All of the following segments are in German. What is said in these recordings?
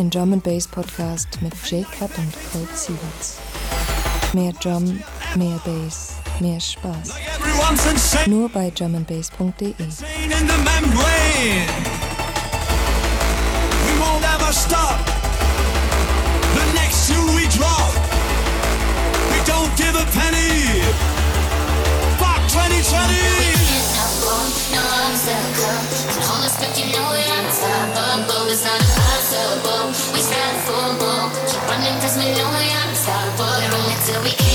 den Drum and Bass Podcast mit J-Cut und Cold Sieverts. Mehr Drum, mehr Bass, mehr Spaß. Nur bei drumandbass.de. give a penny. Fuck 2020. No, I'm stuck. All expect you know it, I'm top of, but it's not impossible full bowl. Keep running cause we know we aren't unstoppable. We're till we can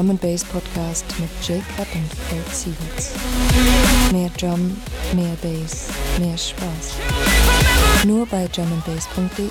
Drum and Bass Podcast mit Jill Cup und Kurt Sievers. Mehr Drum, mehr Bass, mehr Spaß. Nur bei drumandbass.de.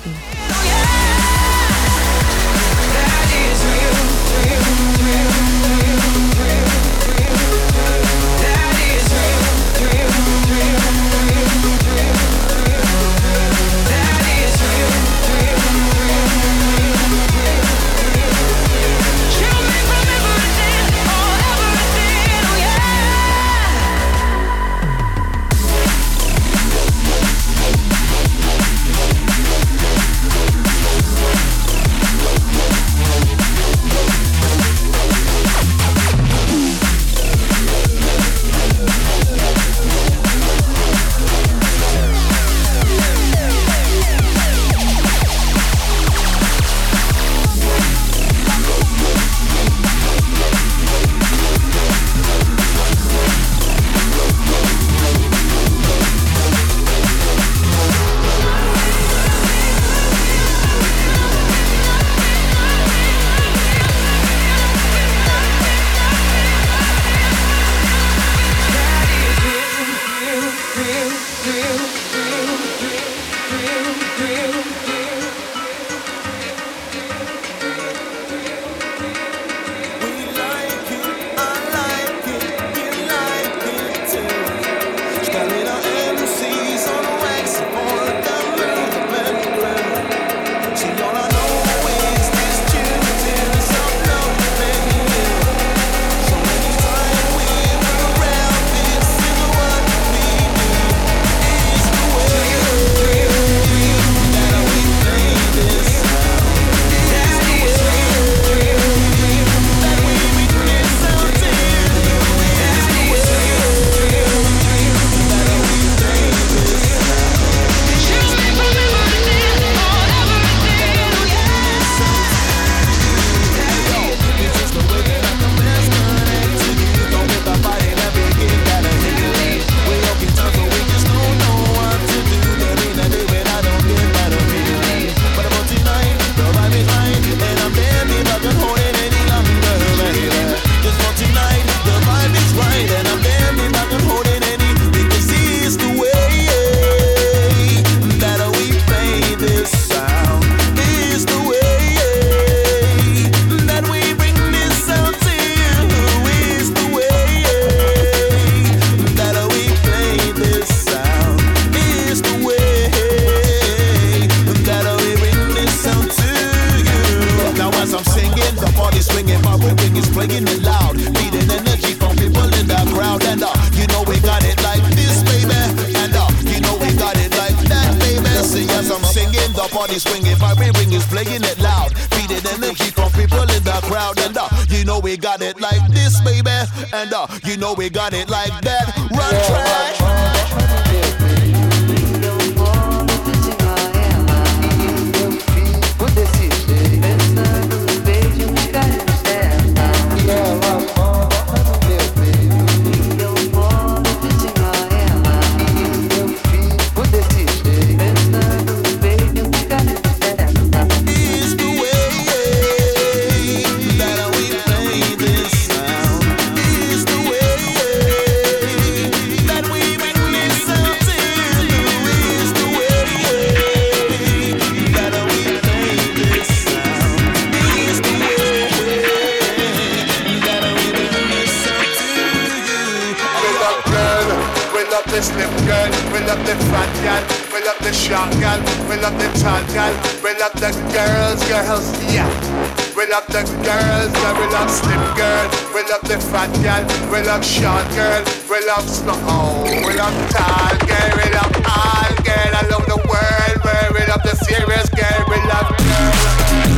love the girls, yeah, we love slim girls. we love the fat girl, we love short girl, we love snow, oh, we love tall girl, we love all girl, I love the world, we love the serious girl, we love girls.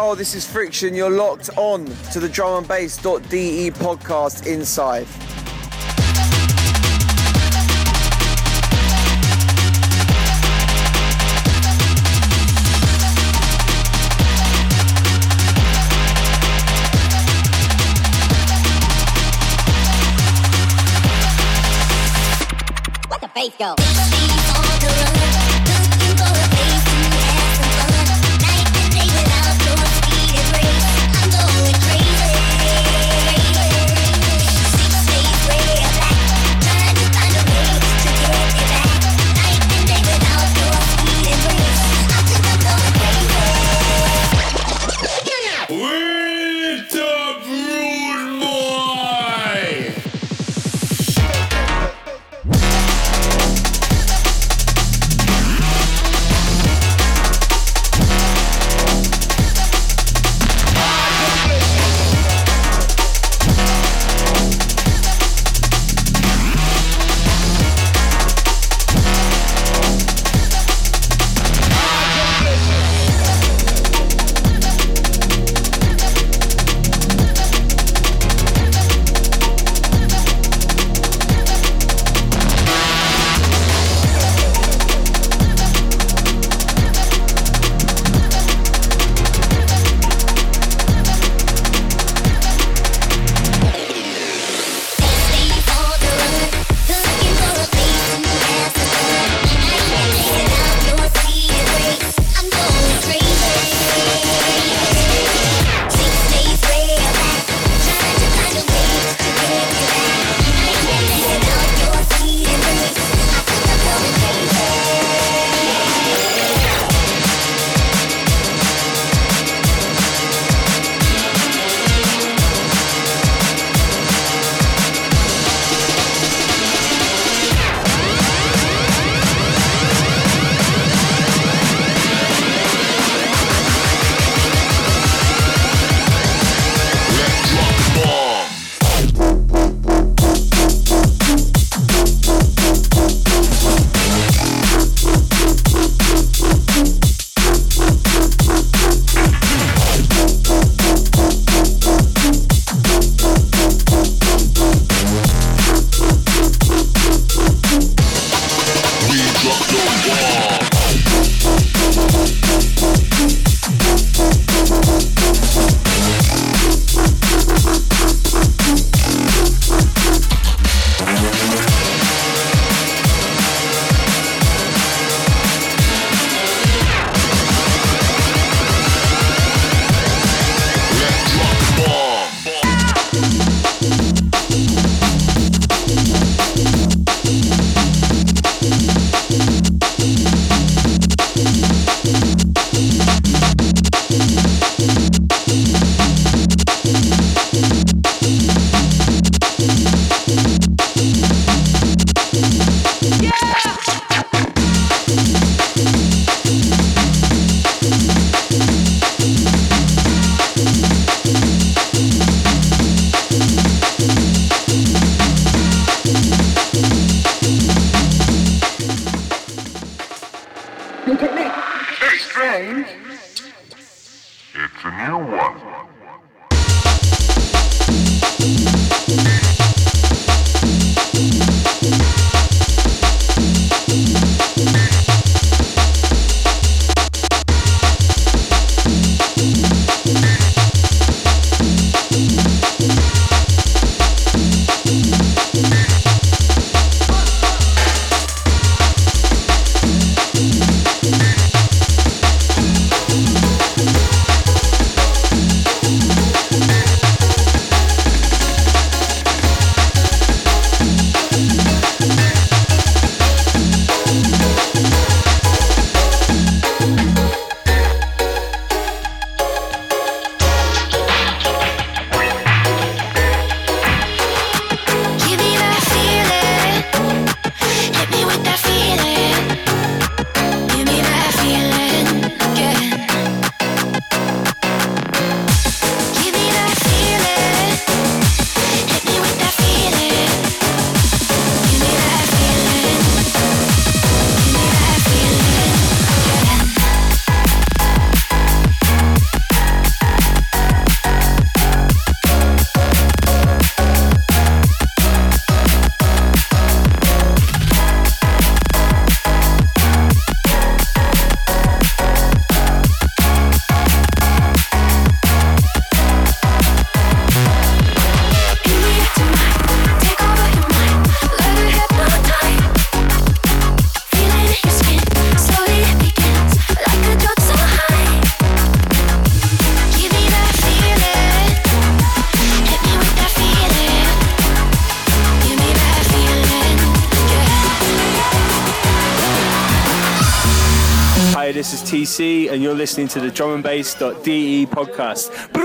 Yo, this is Friction. You're locked on to the drum and bass.de podcast inside. Let the bass go. Listening to the drumandbass.de podcast.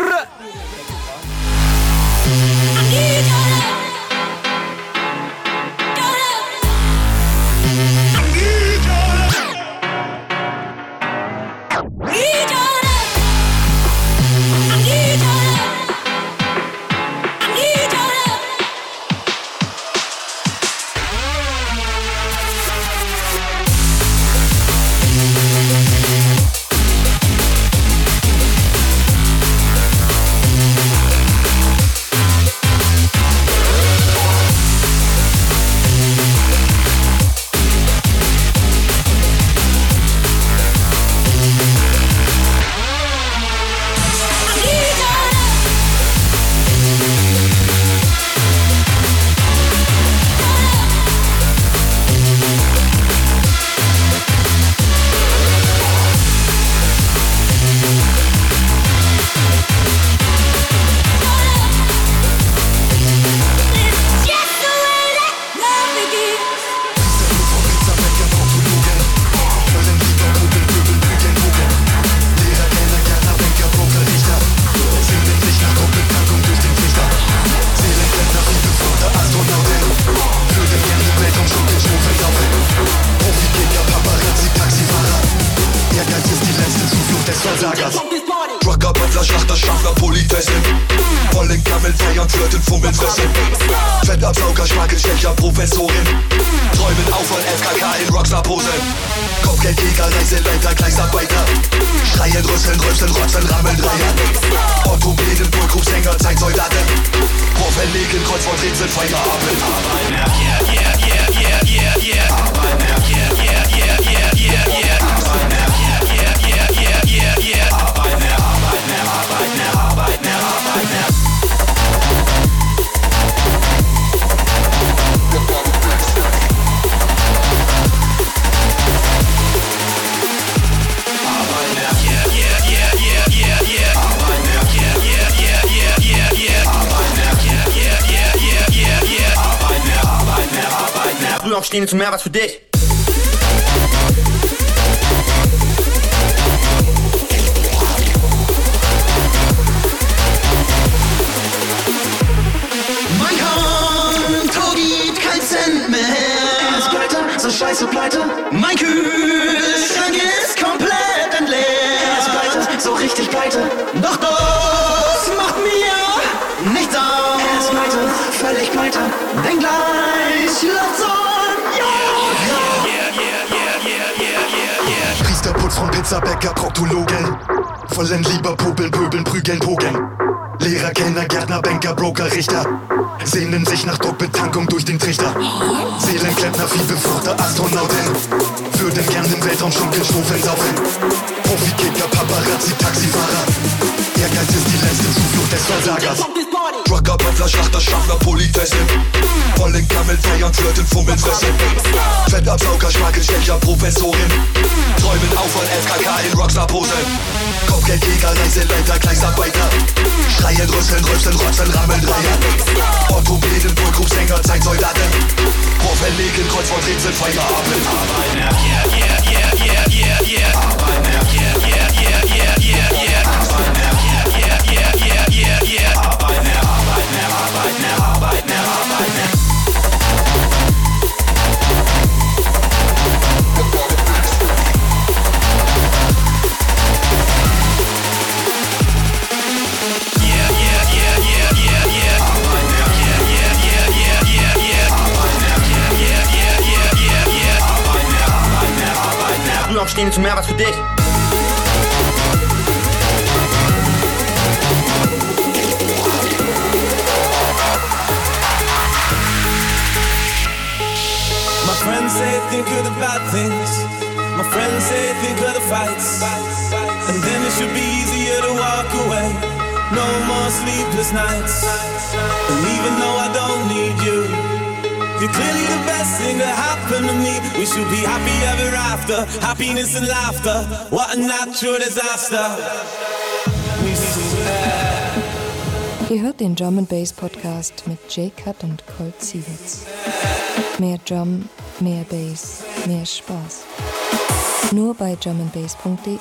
Aufstehen ist mehr was für dich. Von Pizzabäcker, Proktologen. Vollen lieber Popeln, Pöbeln, Prügeln, Pogeln. Lehrer, Kellner, Gärtner, Banker, Broker, Richter. Sehnen sich nach Druckbetankung durch den Trichter. Seelenklempner, Viehbefruchter, Astronautin. Würden gern den Weltraum schunkeln, schwufeln, saufen. Profikicker, Paparazzi, Taxifahrer. Ehrgeiz ist die letzte Zuflucht des Versagers. Trucker, Böttler, Schlachter, Schaffner, Politessin. Vollen Kamel, feiern, flirten, fummeln, fressen. Fettabsauger, Schmakel, Stecher, Professorin. Träumen auf von FKK in Rockstar-Pose. Kopfgeldjäger, Reiseleiter, Gleisarbeiter. Schreien, rüsseln, rüsseln, rotzen, rammeln, Dreier. Orthopäden, Wohlgrupsänger, Zeitsoldaten. Propheten, Kreuzwort, Rätsel, Feierabend. Yeah, yeah, yeah, yeah, yeah, yeah. Yeah, aufstehen ist mehr was für dich. Say think of the bad things. My friends say think of the fights. And then it should be easier to walk away. No more sleepless nights. And even though I don't need you, you're clearly the best thing that happened to me. We should be happy ever after. Happiness and laughter. What a natural disaster. Ihr hört den Drum Bass Podcast mit Jay Cut und Colt Sievers. Mehr Drum, mehr Bass, mehr Spaß. Nur bei drumandbass.de.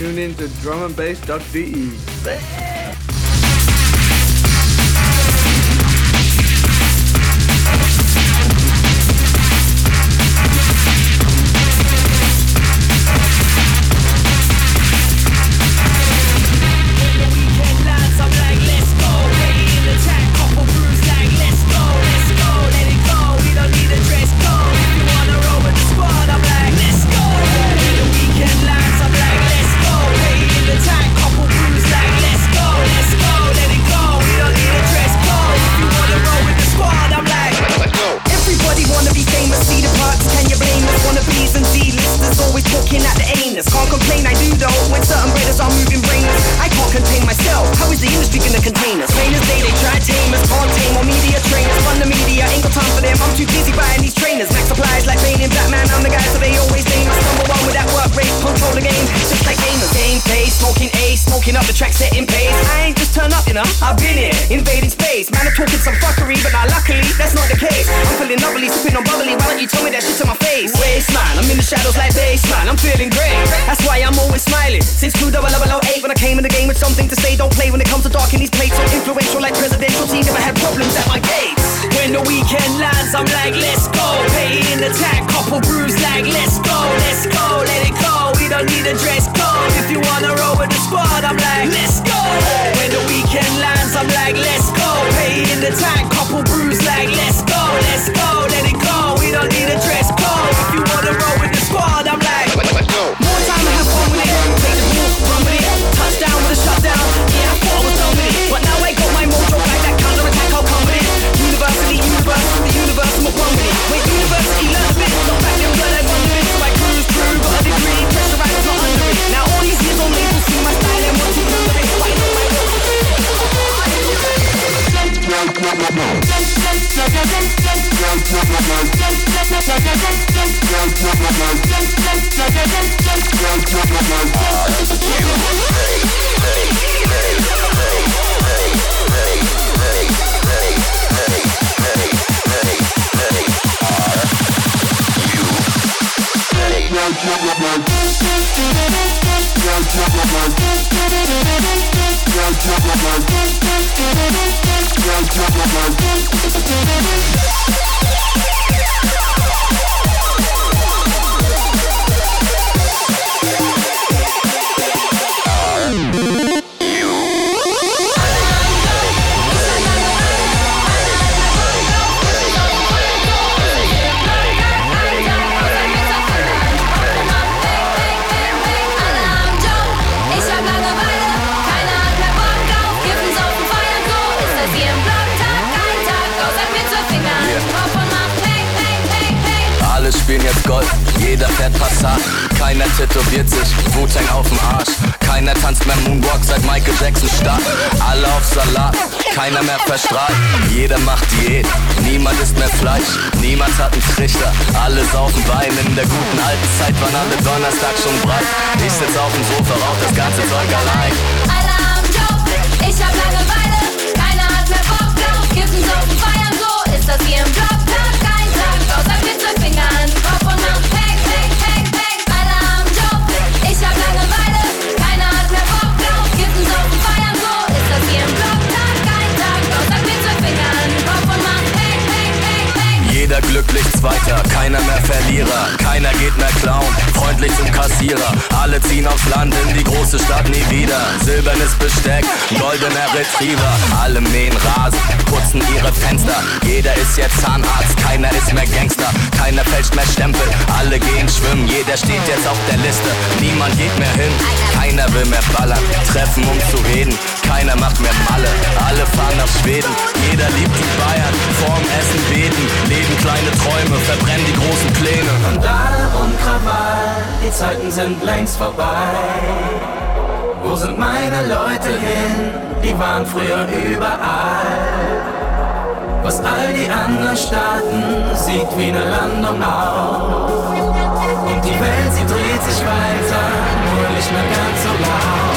Tune in to drumandbass.de. endlich zum Kassierer. Alle ziehen aufs Land in die große Stadt nie wieder. Silbernes Besteck, goldener Retriever. Alle mähen Rasen, putzen ihre Fenster. Jeder ist jetzt Zahnarzt, keiner ist mehr Gangster. Keiner fälscht mehr Stempel, alle gehen schwimmen. Jeder steht jetzt auf der Liste, niemand geht mehr hin. Keiner will mehr ballern, treffen um zu reden keiner macht mehr Malle. Alle fahren nach Schweden, jeder liebt die Bayern. Vorm Essen beten, leben kleine Träume, verbrennen die großen Pläne. Randale und Krawall, die Zeiten sind längst vorbei. Wo sind meine Leute hin? Die waren früher überall. Was all die anderen Staaten sieht wie eine Landung aus. Und die Welt, sie dreht sich weiter, nur nicht mehr ganz so laut.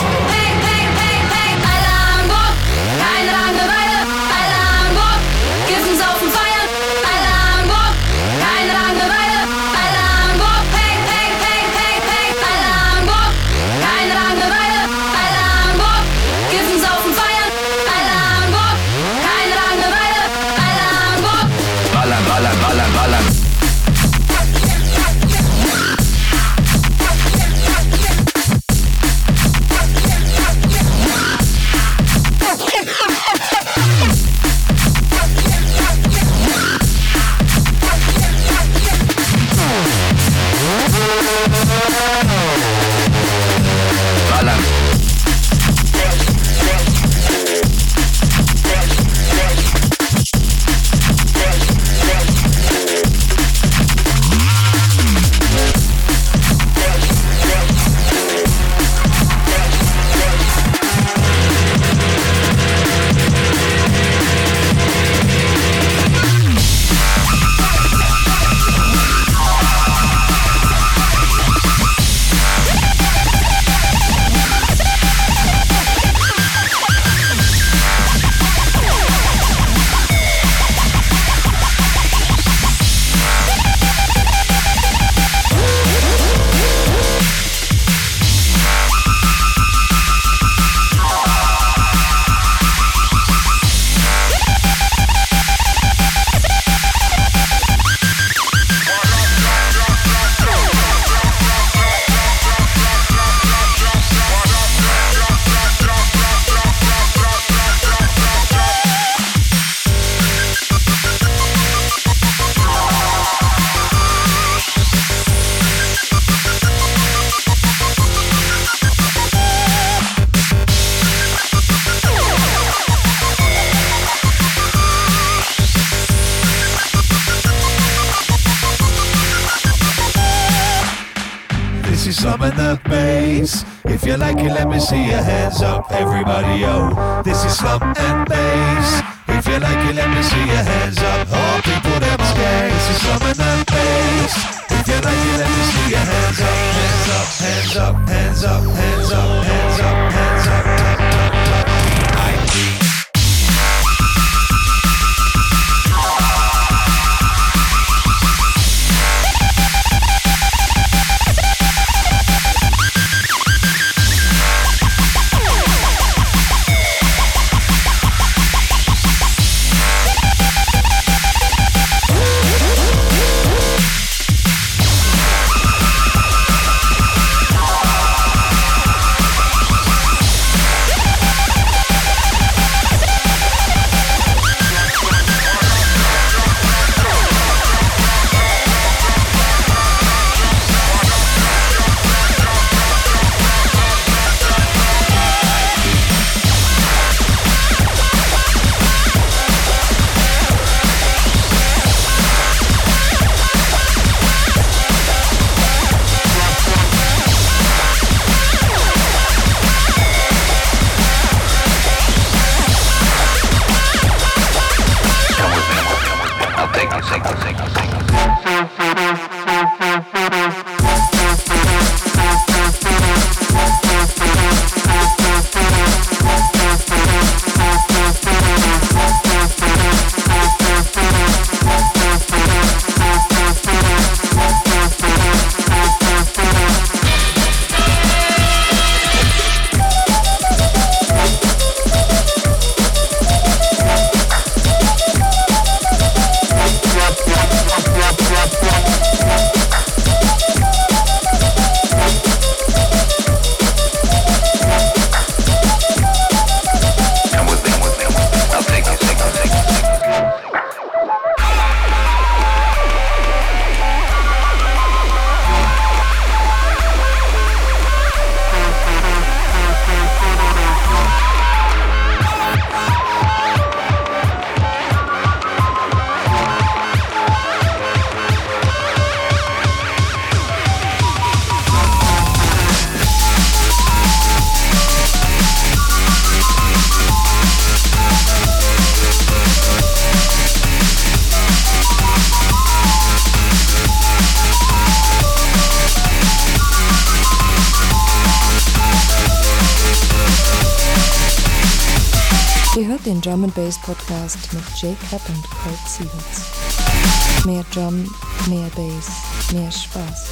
Drum and Bass Podcast mit Jay Cup und Craig Siebens. Mehr Drum, mehr Bass, mehr Spaß.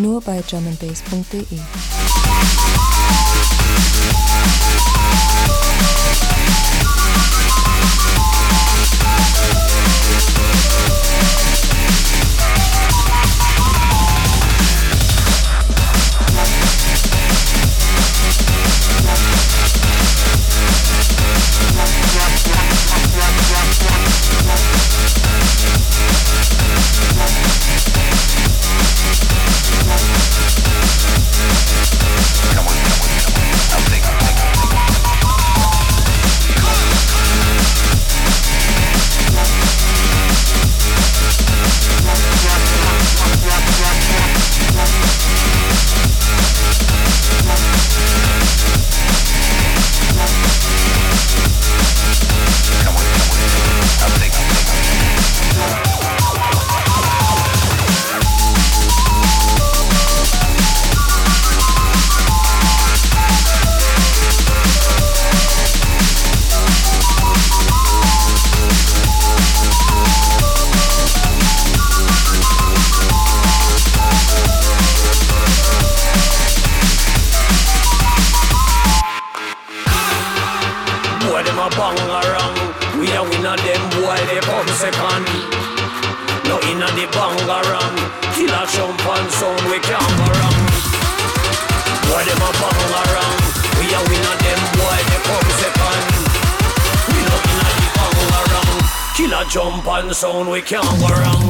Nur bei drumandbass.de. can't go wrong. Boy, them a bubble. We are winner, them boy, they come second. We not inna the bubble around. Killer jump and sound, we can't go wrong.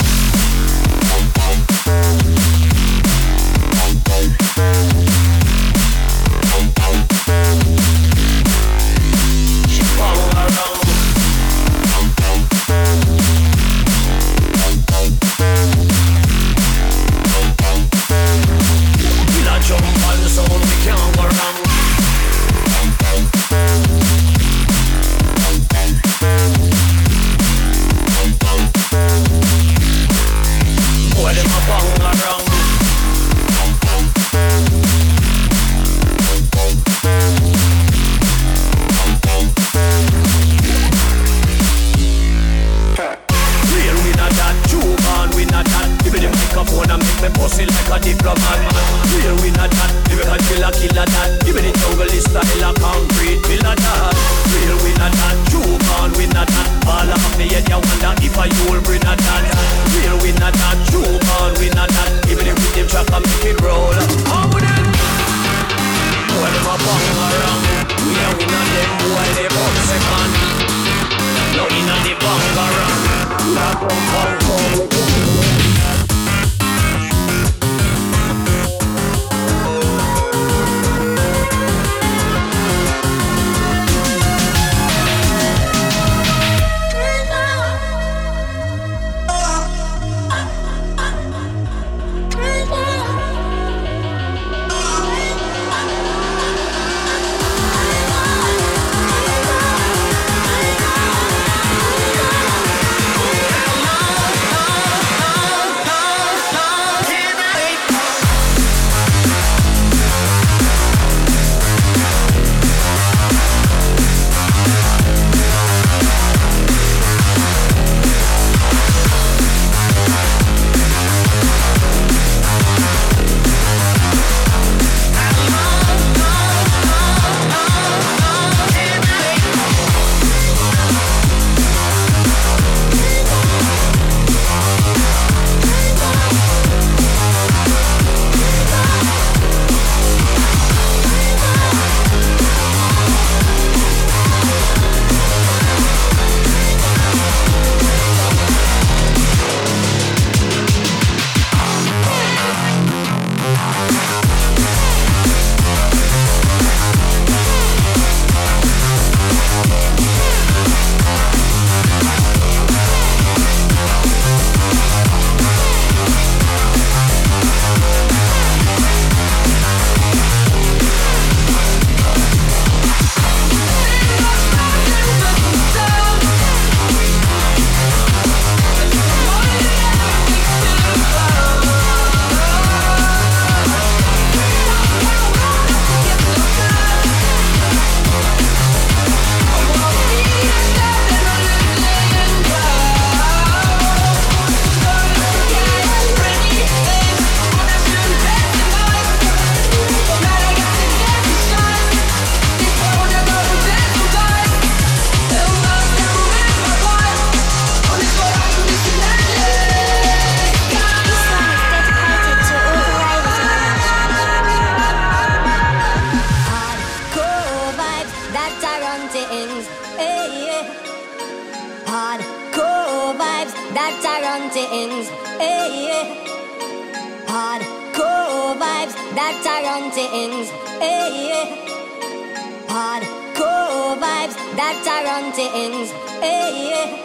That are on things. Hey, yeah.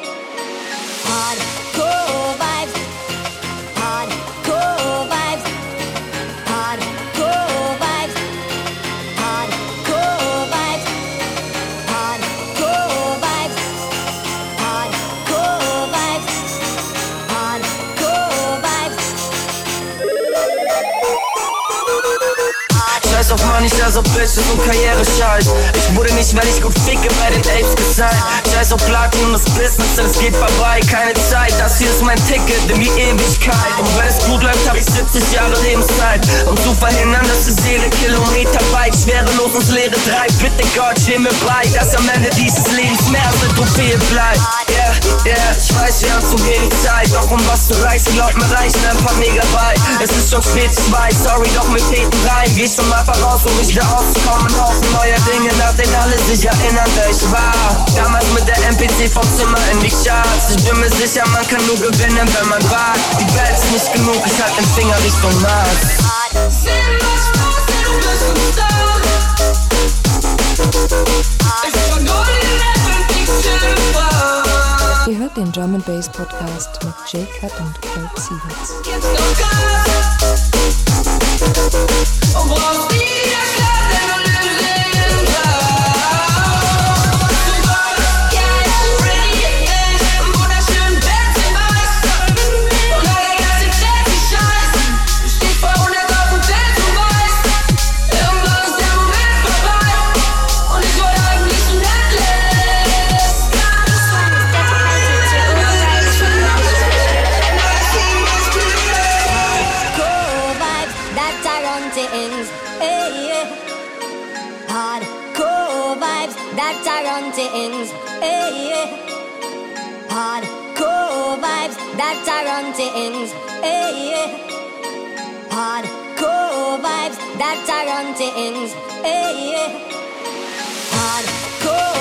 Hardcore Scheiß scheiß auf Bitches und Karriere-Scheiß Ich wurde nicht, weil ich gut ficke, bei den Apes gesigned Scheiß auf Platin und das Business, denn es geht vorbei. Keine Zeit, das hier ist mein Ticket in die Ewigkeit. Und wenn es gut läuft, hab ich 70 Jahre Lebenszeit. Um zu verhindern, dass die Seele Kilometer weit Schwerelos ins Leere treibt. Bitte Gott, steh mir bei, dass am Ende dieses Lebens mehr als eine Trophäe bleibt. Yeah, yeah, ich weiß, wir haben zu wenig Zeit. Doch um was zu reißen, glaub mir, reichen ein paar Megabyte. Es ist schon spät, ich weiß, sorry, doch mit Täten rein Geh schon mal voraus, um mich wieder auszukommen Haufen neuer Dinge, nach denen alle sich erinnern, wer ich war. Damals mit der MPC vom Zimmer in die Charts. Ich bin mir sicher, man kann nur gewinnen, wenn man wagt. Die Welt ist nicht genug, ich halt den Finger Richtung Mars. Ihr hört den Drum Bass Podcast mit Jay Cut und Kurt Sievers. What's the Tarantins. Hey, yeah. Hardcore vibes that Tarantins. Hey, yeah. Hardcore vibes that Tarantins. Hey, yeah. Hardcore.